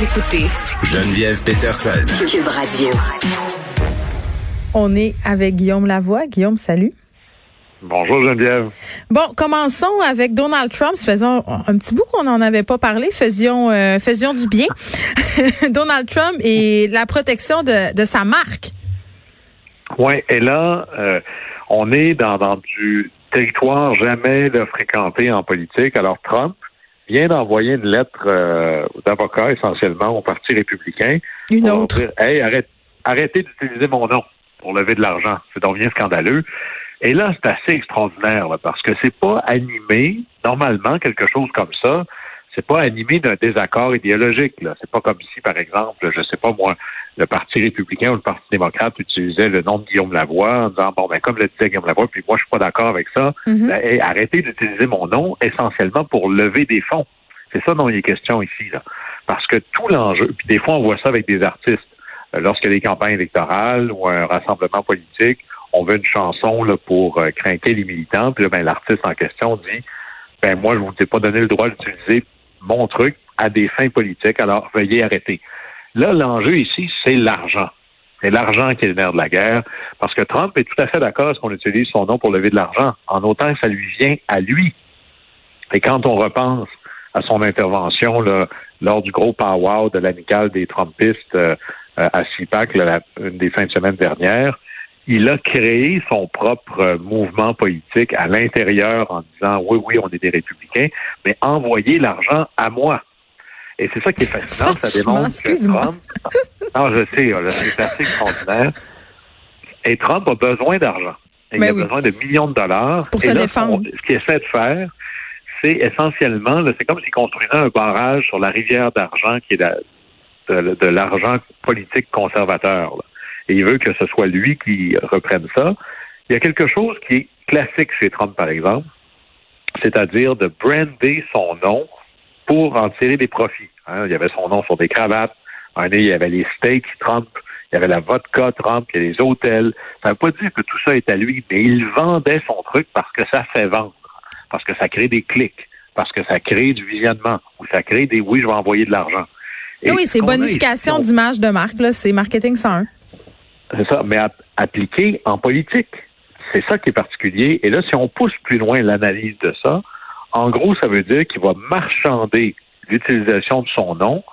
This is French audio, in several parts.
Vous écoutez Geneviève Peterson. Cube Radio. On est avec Guillaume Lavoie. Guillaume, salut. Bonjour Geneviève. Bon, commençons avec Donald Trump. Faisons un petit bout qu'on n'en avait pas parlé. Faisions, euh, faisions du bien. Donald Trump et la protection de, de sa marque. Oui, et là, euh, on est dans, dans du territoire jamais fréquenté en politique. Alors Trump vient d'envoyer une lettre euh, d'avocat essentiellement au Parti républicain. Une pour autre. Dire, hey, arrête, arrêtez d'utiliser mon nom pour lever de l'argent. C'est donc bien scandaleux. Et là, c'est assez extraordinaire là, parce que c'est pas animé normalement quelque chose comme ça. C'est pas animé d'un désaccord idéologique. Là. C'est pas comme si, par exemple, je sais pas moi, le Parti républicain ou le Parti démocrate utilisait le nom de Guillaume Lavoie en disant bon ben comme le disait Guillaume Lavoie, puis moi je suis pas d'accord avec ça. Mhm. Ben, arrêtez d'utiliser mon nom essentiellement pour lever des fonds. C'est ça dont il est question ici, là. Parce que tout l'enjeu, puis des fois on voit ça avec des artistes. Euh, Lorsqu'il y a des campagnes électorales ou un rassemblement politique, on veut une chanson là, pour euh, craquer les militants, puis là, ben, l'artiste en question dit ben moi, je vous ai pas donné le droit d'utiliser mon truc à des fins politiques, alors veuillez arrêter. Là, l'enjeu ici, c'est l'argent. C'est l'argent qui est le nerf de la guerre, parce que Trump est tout à fait d'accord à ce qu'on utilise son nom pour lever de l'argent, en autant ça lui vient à lui. Et quand on repense à son intervention là, lors du gros powwow de l'amicale des Trumpistes euh, euh, à CIPAC, là, une des fins de semaine dernière, il a créé son propre mouvement politique à l'intérieur en disant oui, oui, on est des républicains, mais envoyez l'argent à moi. Et c'est ça qui est fascinant, ça démontre que. Trump. Non, je sais, c'est assez extraordinaire. Et Trump a besoin d'argent. Et Ben il a oui. besoin de millions de dollars. Pour Et se là, défendre. ce qu'il essaie de faire, c'est essentiellement, c'est comme s'il construisait un barrage sur la rivière d'argent qui est de, de l'argent politique conservateur. là. Et il veut que ce soit lui qui reprenne ça. Il y a quelque chose qui est classique chez Trump, par exemple, c'est-à-dire de brander son nom pour en tirer des profits. hein. Il y avait son nom sur des cravates. Un il y avait les steaks Trump. Il y avait la vodka Trump, il y a les hôtels. Ça ne veut pas dire que tout ça est à lui, mais il vendait son truc parce que ça fait vendre, parce que ça crée des clics, parce que ça crée du visionnement, ou ça crée des oui, je vais envoyer de l'argent. Et oui, ce c'est bonification d'image de marque. là. C'est marketing 101. C'est ça, mais app- appliqué en politique. C'est ça qui est particulier. Et là, si on pousse plus loin l'analyse de ça, en gros, ça veut dire qu'il va marchander l'utilisation de son nom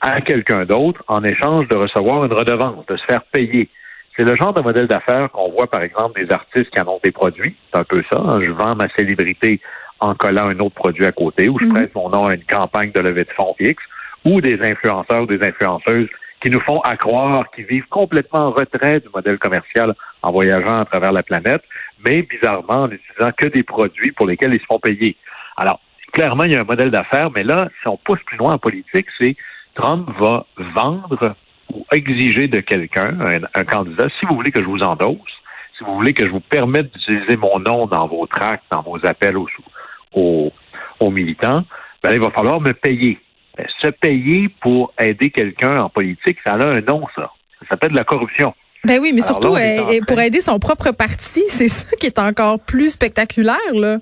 à quelqu'un d'autre en échange de recevoir une redevance, de se faire payer. C'est le genre de modèle d'affaires qu'on voit, par exemple, des artistes qui en ont des produits. C'est un peu ça. hein. Je vends ma célébrité en collant un autre produit à côté, ou je Mhm. prête mon nom à une campagne de levée de fonds X, ou des influenceurs ou des influenceuses qui nous font accroire qu'ils vivent complètement en retrait du modèle commercial en voyageant à travers la planète, mais bizarrement en n'utilisant que des produits pour lesquels ils se font payer. Alors, clairement, il y a un modèle d'affaires, mais là, si on pousse plus loin en politique, c'est Trump va vendre ou exiger de quelqu'un, un, candidat, si vous voulez que je vous endosse, si vous voulez que je vous permette d'utiliser mon nom dans vos tracts, dans vos appels aux, aux, aux militants, ben, il va falloir me payer. Ben, se payer pour aider quelqu'un en politique, ça a un nom, ça. Ça s'appelle de la corruption. Ben oui, mais Alors surtout là, euh, train- pour aider son propre parti, c'est ça qui est encore plus spectaculaire là.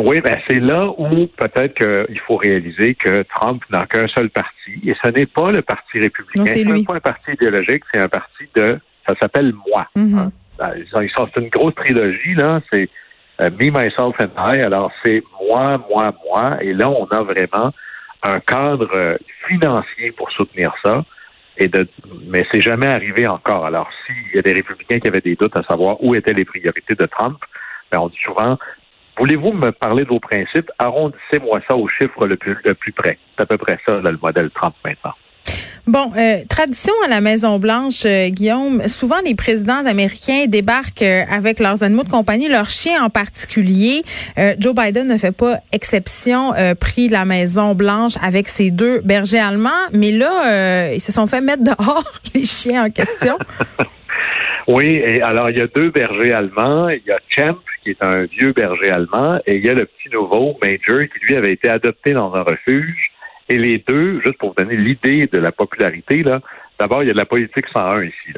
Oui, ben c'est là où peut-être qu'il faut réaliser que Trump n'a qu'un seul parti, et ce n'est pas le Parti républicain. C'est lui. pas un parti idéologique, c'est un parti de, ça s'appelle moi. Hein. Ils sont- C'est une grosse trilogie là. C'est euh, Me, Myself and I. Alors c'est moi, moi, moi. Et là, on a vraiment un cadre euh, financier pour soutenir ça. Et de, mais c'est jamais arrivé encore. Alors, s'il y a des républicains qui avaient des doutes à savoir où étaient les priorités de Trump, ben, on dit souvent Voulez-vous me parler de vos principes? Arrondissez-moi ça au chiffre le plus, le plus près. C'est à peu près ça, là, le modèle Trump maintenant. Bon, euh, tradition à la Maison Blanche, euh, Guillaume. Souvent, les présidents américains débarquent euh, avec leurs animaux de compagnie, leurs chiens en particulier. Joe Biden ne fait pas exception, pris la Maison Blanche avec ses deux bergers allemands, mais là, ils se sont fait mettre dehors les chiens en question. oui, et alors il y a deux bergers allemands. Il y a Champ qui est un vieux berger allemand, et il y a le petit nouveau Major qui lui avait été adopté dans un refuge. Et les deux, juste pour vous donner l'idée de la popularité, là, d'abord, il y a de la politique 101 ici.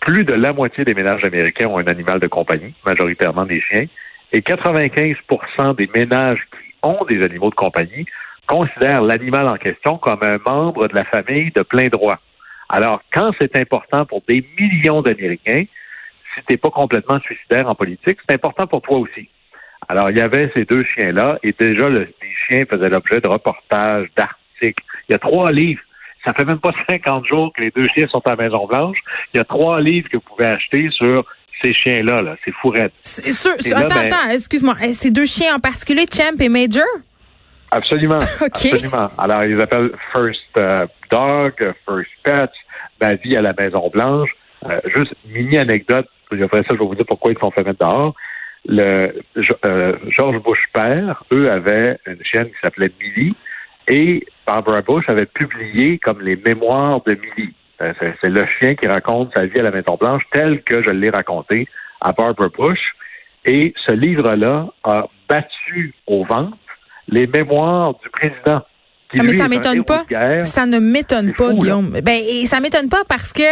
Plus de la moitié des ménages américains ont un animal de compagnie, majoritairement des chiens, et 95% des ménages qui ont des animaux de compagnie considèrent l'animal en question comme un membre de la famille de plein droit. Alors, quand c'est important pour des millions d'Américains, si tu n'es pas complètement suicidaire en politique, c'est important pour toi aussi. Alors, il y avait ces deux chiens-là, et déjà, le, les chiens faisaient l'objet de reportages, d'articles. Il y a trois livres. Ça fait même pas 50 jours que les deux chiens sont à la Maison-Blanche. Il y a trois livres que vous pouvez acheter sur ces chiens-là, là, ces fourrettes. C'est sûr. attends, ben, attends, excuse-moi. Eh, ces deux chiens en particulier, Champ et Major? Absolument. Absolument. Alors, ils appellent First euh, Dog, First Pet, ma vie à la Maison-Blanche. Euh, juste mini anecdote, après ça, je vais vous dire pourquoi ils sont fait mettre dehors le euh, George Bush père, eux avaient une chaîne qui s'appelait Millie et Barbara Bush avait publié comme les mémoires de Millie. Euh, c'est le chien qui raconte sa vie à la Maison Blanche tel que je l'ai raconté à Barbara Bush. Et ce livre-là a battu au ventre les mémoires du président. Ah, mais ça m'étonne pas. Ça ne m'étonne pas, Guillaume. Ben, et ça m'étonne pas parce que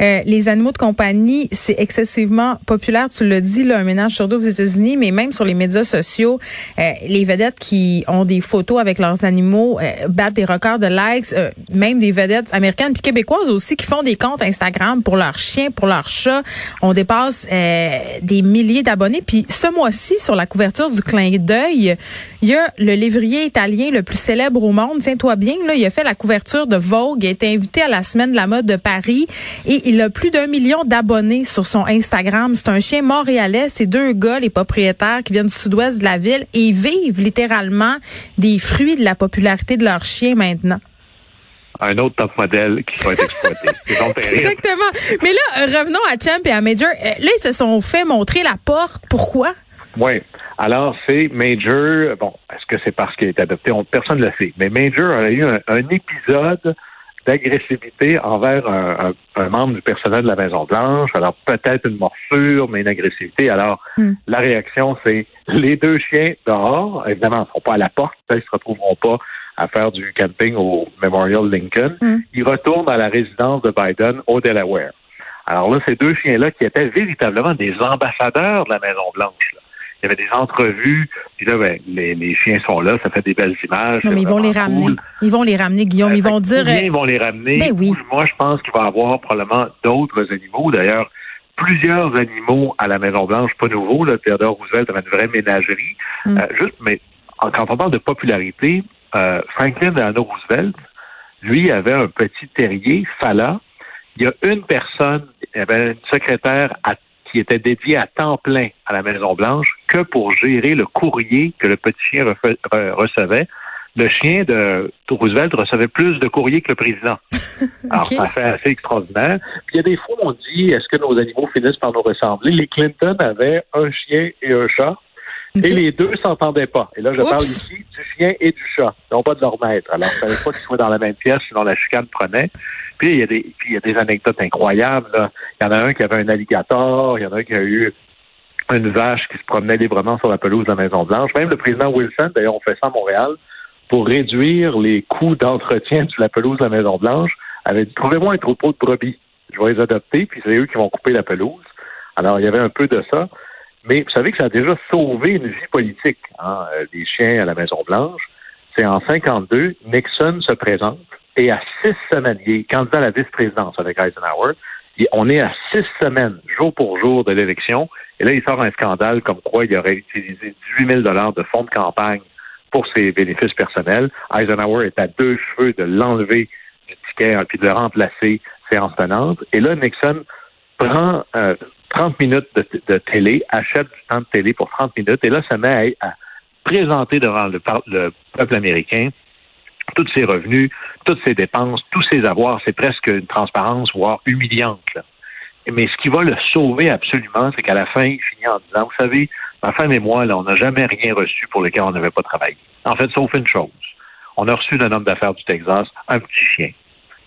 euh, les animaux de compagnie, c'est excessivement populaire. Tu l'as dit, là, un ménage sur deux aux États-Unis, mais même sur les médias sociaux, euh, les vedettes qui ont des photos avec leurs animaux euh, battent des records de likes. même des vedettes américaines puis québécoises aussi qui font des comptes Instagram pour leurs chiens, pour leurs chats. On dépasse des milliers d'abonnés. Puis ce mois-ci, sur la couverture du clin d'œil, il y a le lévrier italien le plus célèbre au monde tiens-toi bien, là, il a fait la couverture de Vogue, il a été invité à la semaine de la mode de Paris et il a plus d'un million d'abonnés sur son Instagram. C'est un chien montréalais, c'est deux gars, les propriétaires qui viennent du sud-ouest de la ville et ils vivent littéralement des fruits de la popularité de leur chien maintenant un autre top modèle qui va être exploité. Exactement. Mais là, revenons à Champ et à Major. Euh, là, ils se sont fait montrer la porte. Pourquoi? Oui. Alors, c'est Major, bon, est-ce que c'est parce qu'il est adopté? personne ne le sait. Mais Major a eu un, épisode d'agressivité envers un, membre du personnel de la Maison-Blanche. Alors, peut-être une morsure, mais une agressivité. Alors, hmm. la réaction, c'est les deux chiens dehors. Évidemment, ils ne seront pas à la porte. Ils ne se retrouveront pas à faire du camping au Memorial Lincoln. Hmm. Ils retournent à la résidence de Biden au Delaware. Alors là, ces deux chiens-là qui étaient véritablement des ambassadeurs de la Maison-Blanche il y avait des entrevues. Puis là, ben, les, chiens sont là, ça fait des belles images. Non, mais ils vont les ramener. Ils vont les ramener, Guillaume. ils vont dire. ils vont les ramener. Ben oui. Moi, je pense qu'il va y avoir probablement d'autres animaux. D'ailleurs, plusieurs animaux à la Maison Blanche, pas nouveau. Là, Theodore Roosevelt avait une vraie ménagerie. Mm. Euh, juste, mais quand on parle de popularité, euh, Franklin Delano Roosevelt, lui, avait un petit terrier, Fala. Il y a une personne, il y avait une secrétaire à qui était dédié à temps plein à la Maison-Blanche que pour gérer le courrier que le petit chien recevait. Le chien de Roosevelt recevait plus de courrier que le président. Alors, ça fait assez extraordinaire. Puis il y a des fois, on dit, est-ce que nos animaux finissent par nous ressembler? Les Clinton avaient un chien et un chat. Et les deux s'entendaient pas. Et là, je parle ici du chien et du chat, non pas de leur maître. Alors, il fallait pas qu'ils soient dans la même pièce, sinon la chicane prenait. Puis il y a des, il y a des anecdotes incroyables. Il y en a un qui avait un alligator, il y en a un qui a eu une vache qui se promenait librement sur la pelouse de la Maison Blanche. Même le président Wilson, d'ailleurs, on fait ça à Montréal pour réduire les coûts d'entretien de la pelouse de la Maison Blanche. Avait dit trouvez-moi un troupeau de brebis, je vais les adopter, puis c'est eux qui vont couper la pelouse. Alors il y avait un peu de ça. Mais vous savez que ça a déjà sauvé une vie politique, hein, euh, des chiens à la Maison Blanche. C'est en 52, Nixon se présente et à six semaines, il est candidat à la vice-présidence avec Eisenhower. on est à six semaines, jour pour jour de l'élection. Et là, il sort un scandale comme quoi il aurait utilisé 18 000 dollars de fonds de campagne pour ses bénéfices personnels. Eisenhower est à deux cheveux de l'enlever du ticket et hein, puis de le remplacer séance tenante. Et là, Nixon prend 30 euh, minutes de, télé, achète du temps de télé pour 30 minutes, et là, ça met à, présenter devant le peuple américain tous ses revenus, toutes ses dépenses, tous ses avoirs. C'est presque une transparence, voire humiliante. Mais ce qui va le sauver absolument, c'est qu'à la fin, il finit en disant, vous savez, ma femme et moi, là, on n'a jamais rien reçu pour lequel on n'avait pas travaillé. En fait, sauf une chose. On a reçu d'un homme d'affaires du Texas un petit chien.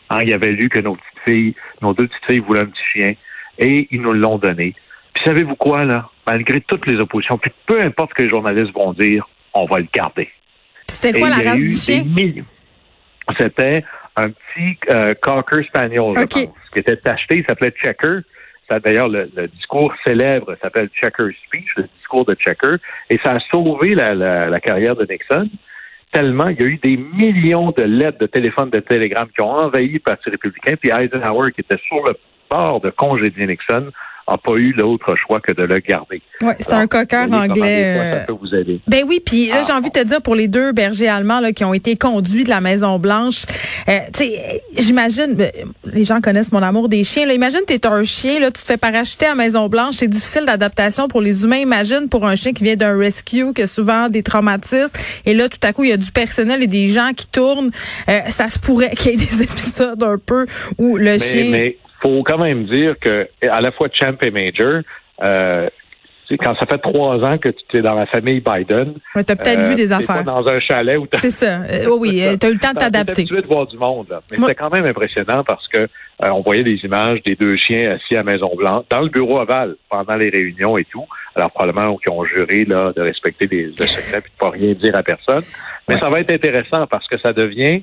Hein, il avait lu que nos petites filles, nos deux petites filles voulaient un petit chien et ils nous l'ont donné. Puis savez-vous quoi, là? Malgré toutes les oppositions, puis peu importe ce que les journalistes vont dire, on va le garder. C'était quoi la race du chien? C'était un petit euh, Cocker Spaniel, je pense, qui était acheté, il s'appelait Checker. D'ailleurs, le, discours célèbre s'appelle Checker Speech, le discours de Checker, et ça a sauvé la, la carrière de Nixon tellement il y a eu des millions de lettres de téléphone, de télégrammes qui ont envahi le Parti républicain, puis Eisenhower, qui était sur le bord de congédier Nixon, n'a pas eu l'autre choix que de le garder. Oui, c'est un coqueur anglais. ça euh, peut vous aider. Ben oui, puis là, j'ai ah, envie de te dire pour les deux bergers allemands là, qui ont été conduits de la Maison Blanche, euh, tu sais, j'imagine, ben, les gens connaissent mon amour des chiens. Là, imagine, t'es un chien, là, tu te fais parachuter à la Maison Blanche, c'est difficile d'adaptation pour les humains. Imagine pour un chien qui vient d'un rescue, qui a souvent des traumatismes, et là, tout à coup, il y a du personnel et des gens qui tournent. Euh, ça se pourrait qu'il y ait des épisodes un peu où le chien faut quand même dire que à la fois champ et major, euh, quand ça fait trois ans que tu es dans la famille Biden, ouais, tu as peut-être vu euh, des affaires. Pas dans un chalet C'est ça. Euh, oui, tu as eu le temps de t'adapter. Tu de voir du monde. Là. Mais c'était quand même impressionnant parce que on voyait des images des deux chiens assis à Maison Blanche dans le bureau aval pendant les réunions et tout. Alors probablement qu'ils ont juré là de respecter les, le secret et de pas rien dire à personne. Mais ça va être intéressant parce que ça devient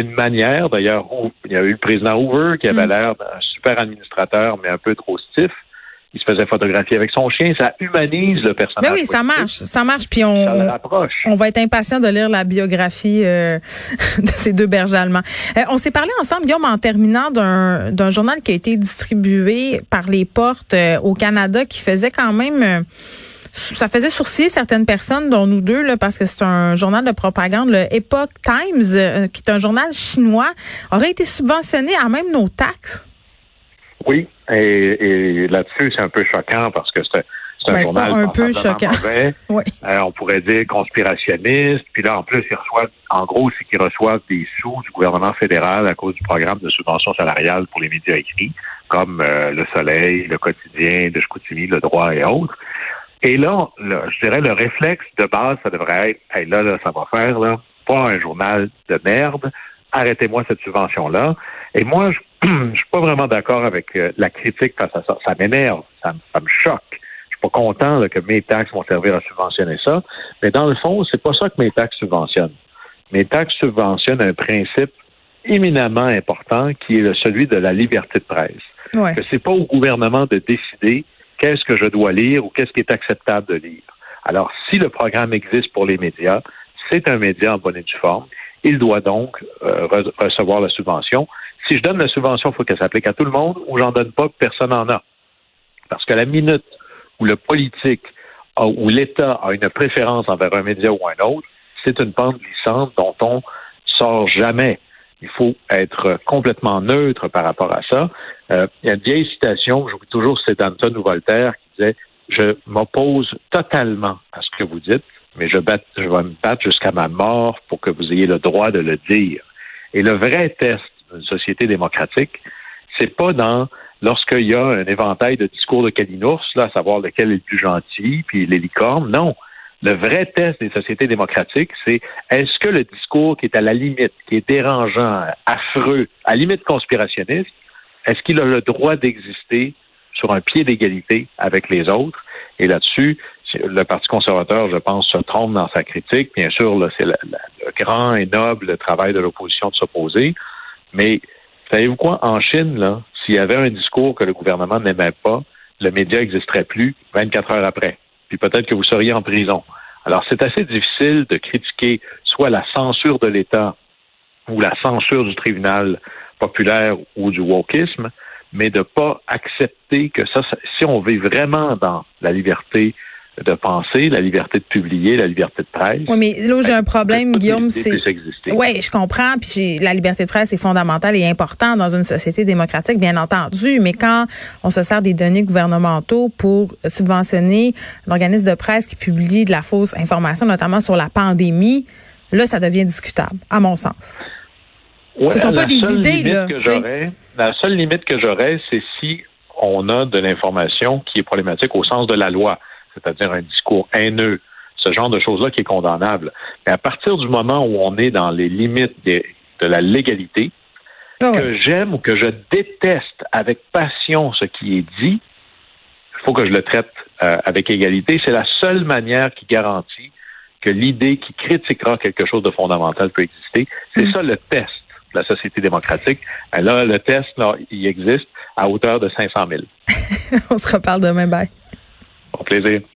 une manière, d'ailleurs, il y a eu le président Hoover qui avait mm. l'air d'un super administrateur, mais un peu trop stiff. Il se faisait photographier avec son chien. Ça humanise le personnage. Mais oui, ça marche. Ça marche. Puis on, on va être impatient de lire la biographie euh, de ces deux bergers allemands. Euh, on s'est parlé ensemble, Guillaume, en terminant d'un journal qui a été distribué par les portes euh, au Canada qui faisait quand même ça faisait sourciller certaines personnes, dont nous deux, là, parce que c'est un journal de propagande, le Epoch Times, euh, qui est un journal chinois, aurait été subventionné à même nos taxes. Oui, et, là-dessus, c'est un peu choquant parce que c'est un ben, journal un peu choquant. oui. Euh, on pourrait dire conspirationniste. Puis là, en plus, ils reçoivent, en gros, c'est qu'ils reçoivent des sous du gouvernement fédéral à cause du programme de subvention salariale pour les médias écrits, comme euh, Le Soleil, Le Quotidien de Chicoutimi, Le Droit et autres. Et là, je dirais, le réflexe de base, ça devrait être, hey, là, là, ça va faire, là, pas un journal de merde, arrêtez-moi cette subvention-là. Et moi, je, je suis pas vraiment d'accord avec euh, la critique face à ça. Ça m'énerve, ça, me choque. Je suis pas content que mes taxes vont servir à subventionner ça. Mais dans le fond, c'est pas ça que mes taxes subventionnent. Mes taxes subventionnent un principe éminemment important qui est celui de la liberté de presse. Ouais. Que c'est pas au gouvernement de décider qu'est-ce que je dois lire ou qu'est-ce qui est acceptable de lire. Alors, si le programme existe pour les médias, c'est un média en bonne et due forme. Il doit donc euh, recevoir la subvention. Si je donne la subvention, il faut qu'elle s'applique à tout le monde ou j'en donne pas, personne n'en a. Parce que la minute où le politique ou l'État a une préférence envers un média ou un autre, c'est une pente glissante dont on sort jamais. Il faut être complètement neutre par rapport à ça. Euh, il y a une vieille citation, je vous toujours, c'est d'Anton ou Voltaire qui disait Je m'oppose totalement à ce que vous dites, mais je, je vais me battre jusqu'à ma mort pour que vous ayez le droit de le dire. Et le vrai test d'une société démocratique, c'est pas dans lorsqu'il y a un éventail de discours de Kalinours, là, à savoir lequel est le plus gentil, puis les licornes. Non. Le vrai test des sociétés démocratiques, c'est est-ce que le discours qui est à la limite, qui est dérangeant, affreux, à limite conspirationniste, est-ce qu'il a le droit d'exister sur un pied d'égalité avec les autres? Et là-dessus, le Parti conservateur, je pense, se trompe dans sa critique. Bien sûr, c'est le grand et noble travail de l'opposition de s'opposer. Mais savez-vous quoi? En Chine, là, s'il y avait un discours que le gouvernement n'aimait pas, le média n'existerait plus 24 heures après. Puis peut-être que vous seriez en prison. Alors, c'est assez difficile de critiquer soit la censure de l'État ou la censure du tribunal populaire ou du wokisme, mais de pas accepter que ça, si on vit vraiment dans la liberté de penser, la liberté de publier, la liberté de presse. Oui, mais là j'ai un problème, Guillaume, c'est. Oui, je comprends. Puis la liberté de presse est fondamentale et importante dans une société démocratique, bien entendu. Mais quand on se sert des données gouvernementaux pour subventionner l'organisme de presse qui publie de la fausse information, notamment sur la pandémie, là, ça devient discutable, à mon sens. Ouais, Ce sont pas des idées, là. la seule limite que j'aurais, c'est si on a de l'information qui est problématique au sens de la loi, c'est-à-dire un discours haineux, ce genre de choses-là qui est condamnable. Mais à partir du moment où on est dans les limites de la légalité, ah que j'aime ou que je déteste avec passion ce qui est dit, il faut que je le traite euh, avec égalité. C'est la seule manière qui garantit que l'idée qui critiquera quelque chose de fondamental peut exister. C'est mm. ça le test de la société démocratique. Là, le test, là, il existe à hauteur de 500 000. On se reparle demain. Bye. Au plaisir.